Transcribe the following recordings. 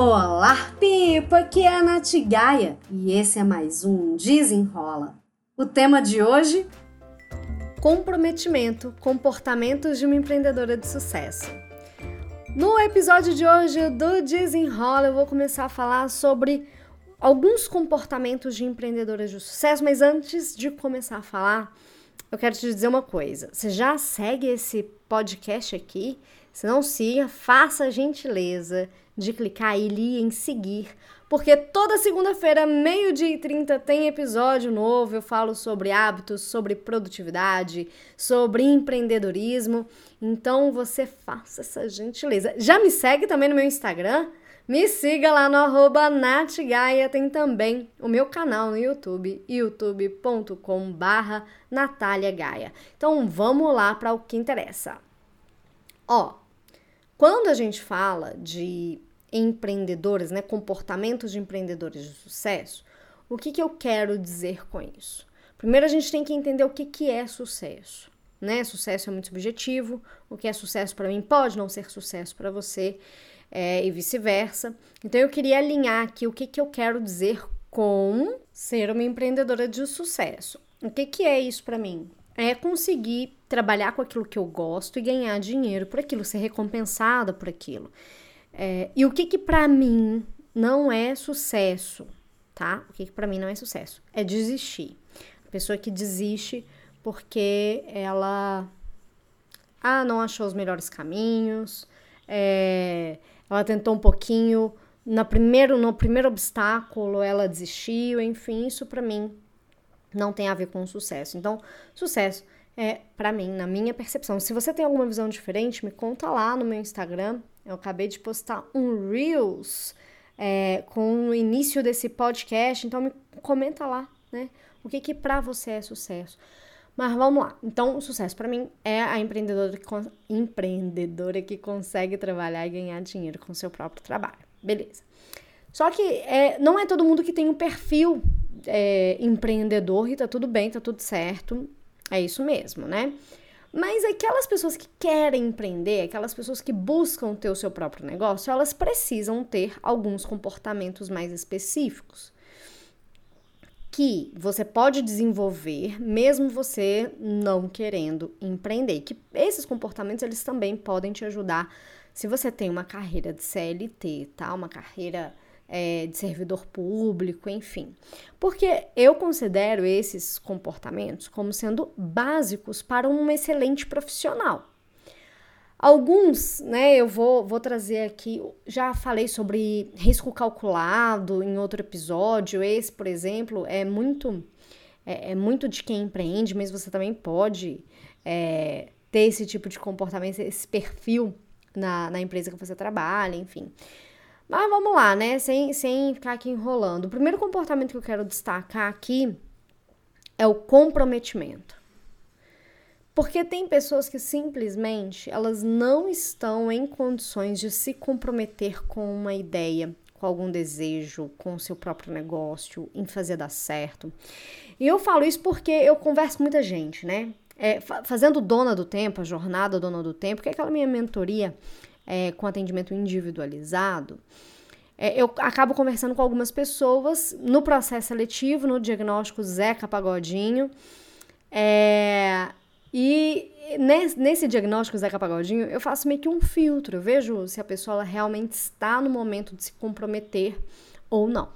Olá, Pipa! Aqui é a Nath Gaia e esse é mais um Desenrola. O tema de hoje? Comprometimento, comportamentos de uma empreendedora de sucesso. No episódio de hoje do Desenrola, eu vou começar a falar sobre alguns comportamentos de empreendedoras de sucesso, mas antes de começar a falar, eu quero te dizer uma coisa. Você já segue esse podcast aqui? Se não siga, faça a gentileza de clicar ali em seguir, porque toda segunda-feira, meio-dia e 30, tem episódio novo. Eu falo sobre hábitos, sobre produtividade, sobre empreendedorismo. Então você faça essa gentileza. Já me segue também no meu Instagram? Me siga lá no arroba natgaia, tem também o meu canal no YouTube, youtube.com barra Gaia. Então vamos lá para o que interessa. Ó, quando a gente fala de empreendedores, né, comportamentos de empreendedores de sucesso, o que, que eu quero dizer com isso? Primeiro a gente tem que entender o que, que é sucesso. Né? Sucesso é muito subjetivo, o que é sucesso para mim pode não ser sucesso para você é, e vice-versa. Então eu queria alinhar aqui o que, que eu quero dizer com ser uma empreendedora de sucesso. O que, que é isso para mim? É conseguir trabalhar com aquilo que eu gosto e ganhar dinheiro por aquilo, ser recompensada por aquilo. É, e o que que para mim não é sucesso, tá? O que que para mim não é sucesso? É desistir. A pessoa que desiste porque ela ah, não achou os melhores caminhos, é, ela tentou um pouquinho, no primeiro, no primeiro obstáculo ela desistiu, enfim, isso para mim não tem a ver com sucesso. Então, sucesso é, para mim, na minha percepção. Se você tem alguma visão diferente, me conta lá no meu Instagram. Eu acabei de postar um Reels é, com o início desse podcast, então me comenta lá, né? O que que para você é sucesso? Mas vamos lá. Então, o sucesso para mim é a empreendedora que, empreendedora que consegue trabalhar e ganhar dinheiro com seu próprio trabalho. Beleza. Só que é, não é todo mundo que tem um perfil é, empreendedor e tá tudo bem, tá tudo certo. É isso mesmo, né? Mas aquelas pessoas que querem empreender, aquelas pessoas que buscam ter o seu próprio negócio, elas precisam ter alguns comportamentos mais específicos que você pode desenvolver mesmo você não querendo empreender. Que esses comportamentos eles também podem te ajudar se você tem uma carreira de CLT, tá? Uma carreira é, de servidor público, enfim. Porque eu considero esses comportamentos como sendo básicos para um excelente profissional. Alguns, né, eu vou, vou trazer aqui, já falei sobre risco calculado em outro episódio. Esse, por exemplo, é muito é, é muito de quem empreende, mas você também pode é, ter esse tipo de comportamento, esse perfil na, na empresa que você trabalha, enfim. Mas vamos lá, né? Sem, sem ficar aqui enrolando. O primeiro comportamento que eu quero destacar aqui é o comprometimento. Porque tem pessoas que simplesmente elas não estão em condições de se comprometer com uma ideia, com algum desejo, com o seu próprio negócio, em fazer dar certo. E eu falo isso porque eu converso com muita gente, né? É, fazendo Dona do Tempo, a jornada Dona do Tempo, que é aquela minha mentoria é, com atendimento individualizado, é, eu acabo conversando com algumas pessoas no processo seletivo, no diagnóstico Zeca Pagodinho. É, e nesse, nesse diagnóstico Zeca Pagodinho, eu faço meio que um filtro. Eu vejo se a pessoa realmente está no momento de se comprometer ou não.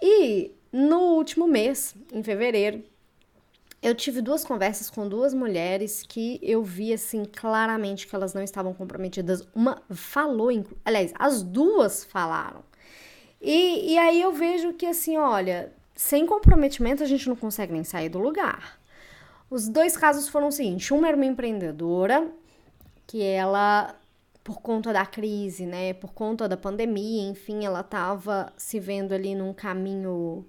E no último mês, em fevereiro, eu tive duas conversas com duas mulheres que eu vi assim claramente que elas não estavam comprometidas. Uma falou, aliás, as duas falaram. E, e aí eu vejo que assim, olha, sem comprometimento a gente não consegue nem sair do lugar. Os dois casos foram o seguinte: uma era uma empreendedora que ela por conta da crise, né, por conta da pandemia, enfim, ela estava se vendo ali num caminho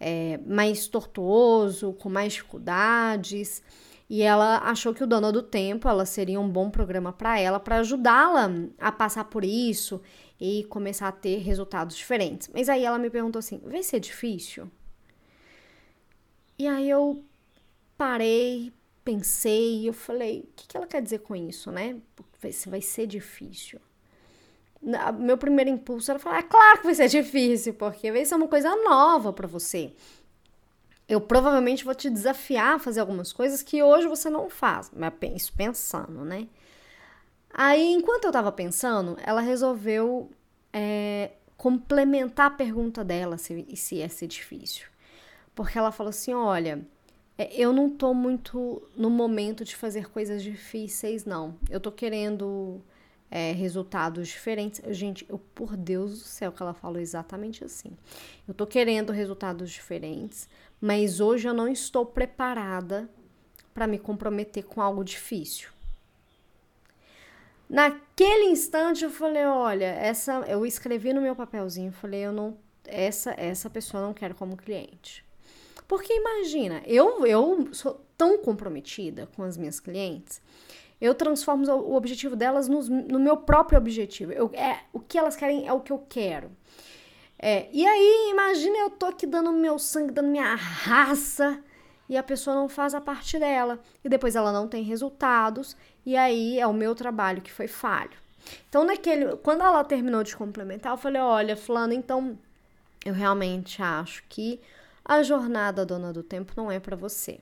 é, mais tortuoso, com mais dificuldades. E ela achou que o Dona do Tempo ela seria um bom programa para ela, para ajudá-la a passar por isso e começar a ter resultados diferentes. Mas aí ela me perguntou assim: vai ser difícil? E aí eu parei, pensei, eu falei: o que, que ela quer dizer com isso, né? Vai ser difícil. Meu primeiro impulso era falar, é claro que vai ser difícil, porque vai ser uma coisa nova para você. Eu provavelmente vou te desafiar a fazer algumas coisas que hoje você não faz. Isso pensando, né? Aí, enquanto eu tava pensando, ela resolveu é, complementar a pergunta dela se, se ia ser difícil. Porque ela falou assim: olha, é, eu não tô muito no momento de fazer coisas difíceis, não. Eu tô querendo é, resultados diferentes. Gente, eu, por Deus do céu, que ela falou exatamente assim. Eu tô querendo resultados diferentes, mas hoje eu não estou preparada para me comprometer com algo difícil. Naquele instante eu falei, olha, essa eu escrevi no meu papelzinho, falei, eu não essa essa pessoa não quero como cliente. Porque imagina, eu eu sou tão comprometida com as minhas clientes, eu transformo o objetivo delas no, no meu próprio objetivo. Eu, é, o que elas querem é o que eu quero. É, e aí, imagina eu tô aqui dando meu sangue, dando minha raça, e a pessoa não faz a parte dela. E depois ela não tem resultados, e aí é o meu trabalho que foi falho. Então, naquele, quando ela terminou de complementar, eu falei: olha, Fulano, então eu realmente acho que a jornada dona do tempo não é para você.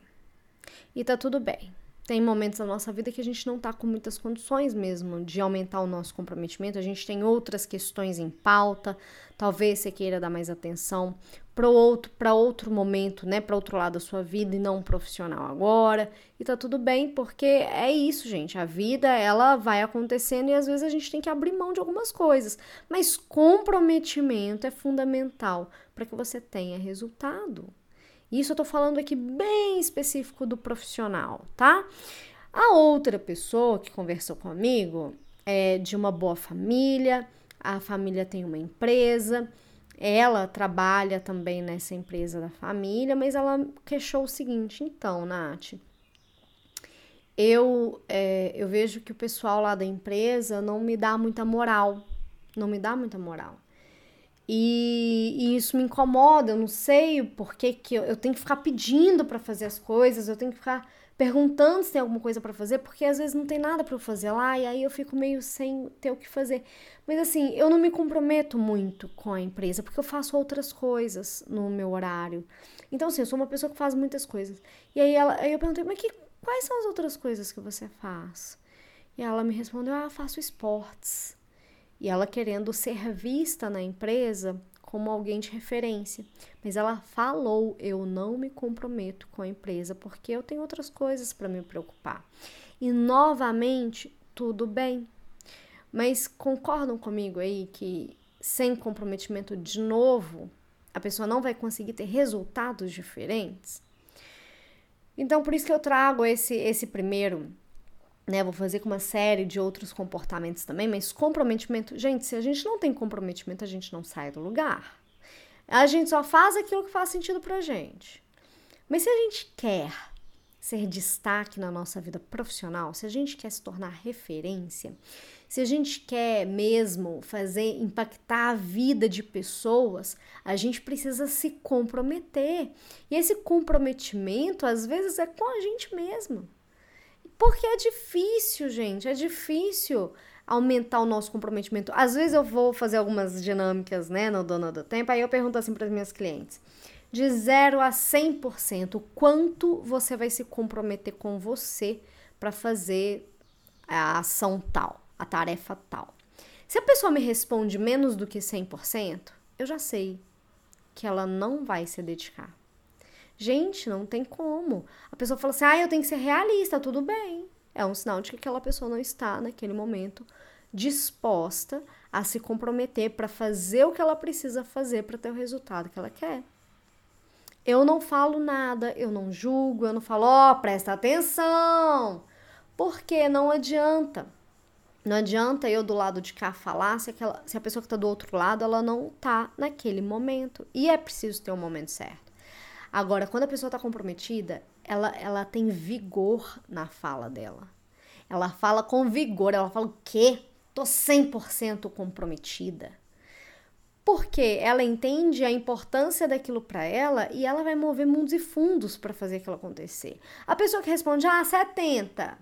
E tá tudo bem. Tem momentos da nossa vida que a gente não tá com muitas condições mesmo de aumentar o nosso comprometimento. A gente tem outras questões em pauta. Talvez você queira dar mais atenção para outro, para outro momento, né, para outro lado da sua vida e não profissional agora. E tá tudo bem, porque é isso, gente. A vida, ela vai acontecendo e às vezes a gente tem que abrir mão de algumas coisas. Mas comprometimento é fundamental para que você tenha resultado. Isso eu tô falando aqui bem específico do profissional, tá? A outra pessoa que conversou comigo é de uma boa família, a família tem uma empresa, ela trabalha também nessa empresa da família, mas ela queixou o seguinte: então, Nath, eu, é, eu vejo que o pessoal lá da empresa não me dá muita moral, não me dá muita moral. E, e, isso me incomoda, eu não sei por que, que eu, eu tenho que ficar pedindo para fazer as coisas, eu tenho que ficar perguntando se tem alguma coisa para fazer, porque às vezes não tem nada para eu fazer lá e aí eu fico meio sem ter o que fazer. Mas assim, eu não me comprometo muito com a empresa, porque eu faço outras coisas no meu horário. Então, assim, eu sou uma pessoa que faz muitas coisas. E aí, ela, aí eu perguntei, mas que, quais são as outras coisas que você faz? E ela me respondeu, ah, faço esportes e ela querendo ser vista na empresa como alguém de referência. Mas ela falou: eu não me comprometo com a empresa porque eu tenho outras coisas para me preocupar. E novamente, tudo bem. Mas concordam comigo aí que sem comprometimento de novo, a pessoa não vai conseguir ter resultados diferentes? Então, por isso que eu trago esse, esse primeiro né? Vou fazer com uma série de outros comportamentos também, mas comprometimento, gente, se a gente não tem comprometimento, a gente não sai do lugar. A gente só faz aquilo que faz sentido pra gente. Mas se a gente quer ser destaque na nossa vida profissional, se a gente quer se tornar referência, se a gente quer mesmo fazer impactar a vida de pessoas, a gente precisa se comprometer. E esse comprometimento às vezes é com a gente mesmo. Porque é difícil, gente, é difícil aumentar o nosso comprometimento. Às vezes eu vou fazer algumas dinâmicas, né, no Dona do Tempo, aí eu pergunto assim para as minhas clientes: de 0 a 100%, quanto você vai se comprometer com você para fazer a ação tal, a tarefa tal? Se a pessoa me responde menos do que 100%, eu já sei que ela não vai se dedicar. Gente, não tem como. A pessoa fala assim: ah, eu tenho que ser realista, tudo bem. É um sinal de que aquela pessoa não está, naquele momento, disposta a se comprometer para fazer o que ela precisa fazer para ter o resultado que ela quer. Eu não falo nada, eu não julgo, eu não falo, ó, oh, presta atenção. Porque não adianta. Não adianta eu do lado de cá falar se, aquela, se a pessoa que está do outro lado ela não está naquele momento. E é preciso ter o um momento certo. Agora, quando a pessoa está comprometida, ela, ela tem vigor na fala dela. Ela fala com vigor, ela fala o quê? Tô 100% comprometida. Porque ela entende a importância daquilo para ela e ela vai mover mundos e fundos para fazer aquilo acontecer. A pessoa que responde, ah, 70.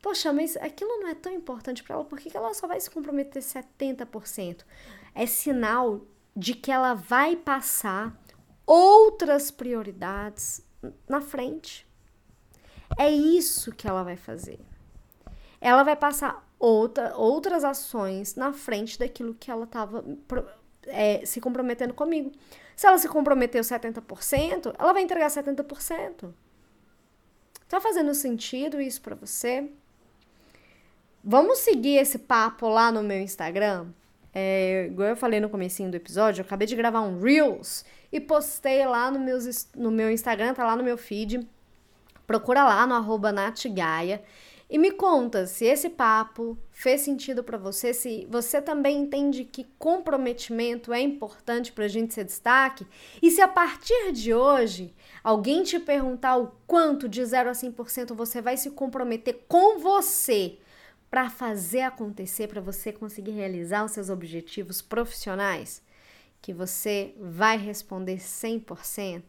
Poxa, mas aquilo não é tão importante para ela, por que ela só vai se comprometer 70%? É sinal de que ela vai passar outras prioridades na frente. É isso que ela vai fazer. Ela vai passar outra, outras ações na frente daquilo que ela estava é, se comprometendo comigo. Se ela se comprometeu 70%, ela vai entregar 70%. Tá fazendo sentido isso para você? Vamos seguir esse papo lá no meu Instagram? É, igual eu falei no comecinho do episódio, eu acabei de gravar um Reels e postei lá no, meus, no meu Instagram, tá lá no meu feed. Procura lá no arroba natgaia e me conta se esse papo fez sentido para você, se você também entende que comprometimento é importante para a gente ser destaque e se a partir de hoje alguém te perguntar o quanto de 0 a 100% você vai se comprometer com você para fazer acontecer, para você conseguir realizar os seus objetivos profissionais, que você vai responder 100%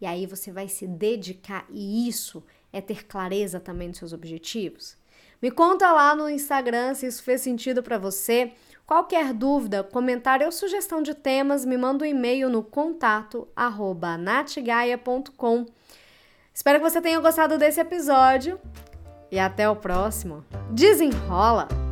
e aí você vai se dedicar e isso é ter clareza também dos seus objetivos. Me conta lá no Instagram se isso fez sentido para você. Qualquer dúvida, comentário ou sugestão de temas, me manda um e-mail no contato arroba natgaia.com. Espero que você tenha gostado desse episódio e até o próximo. Desenrola!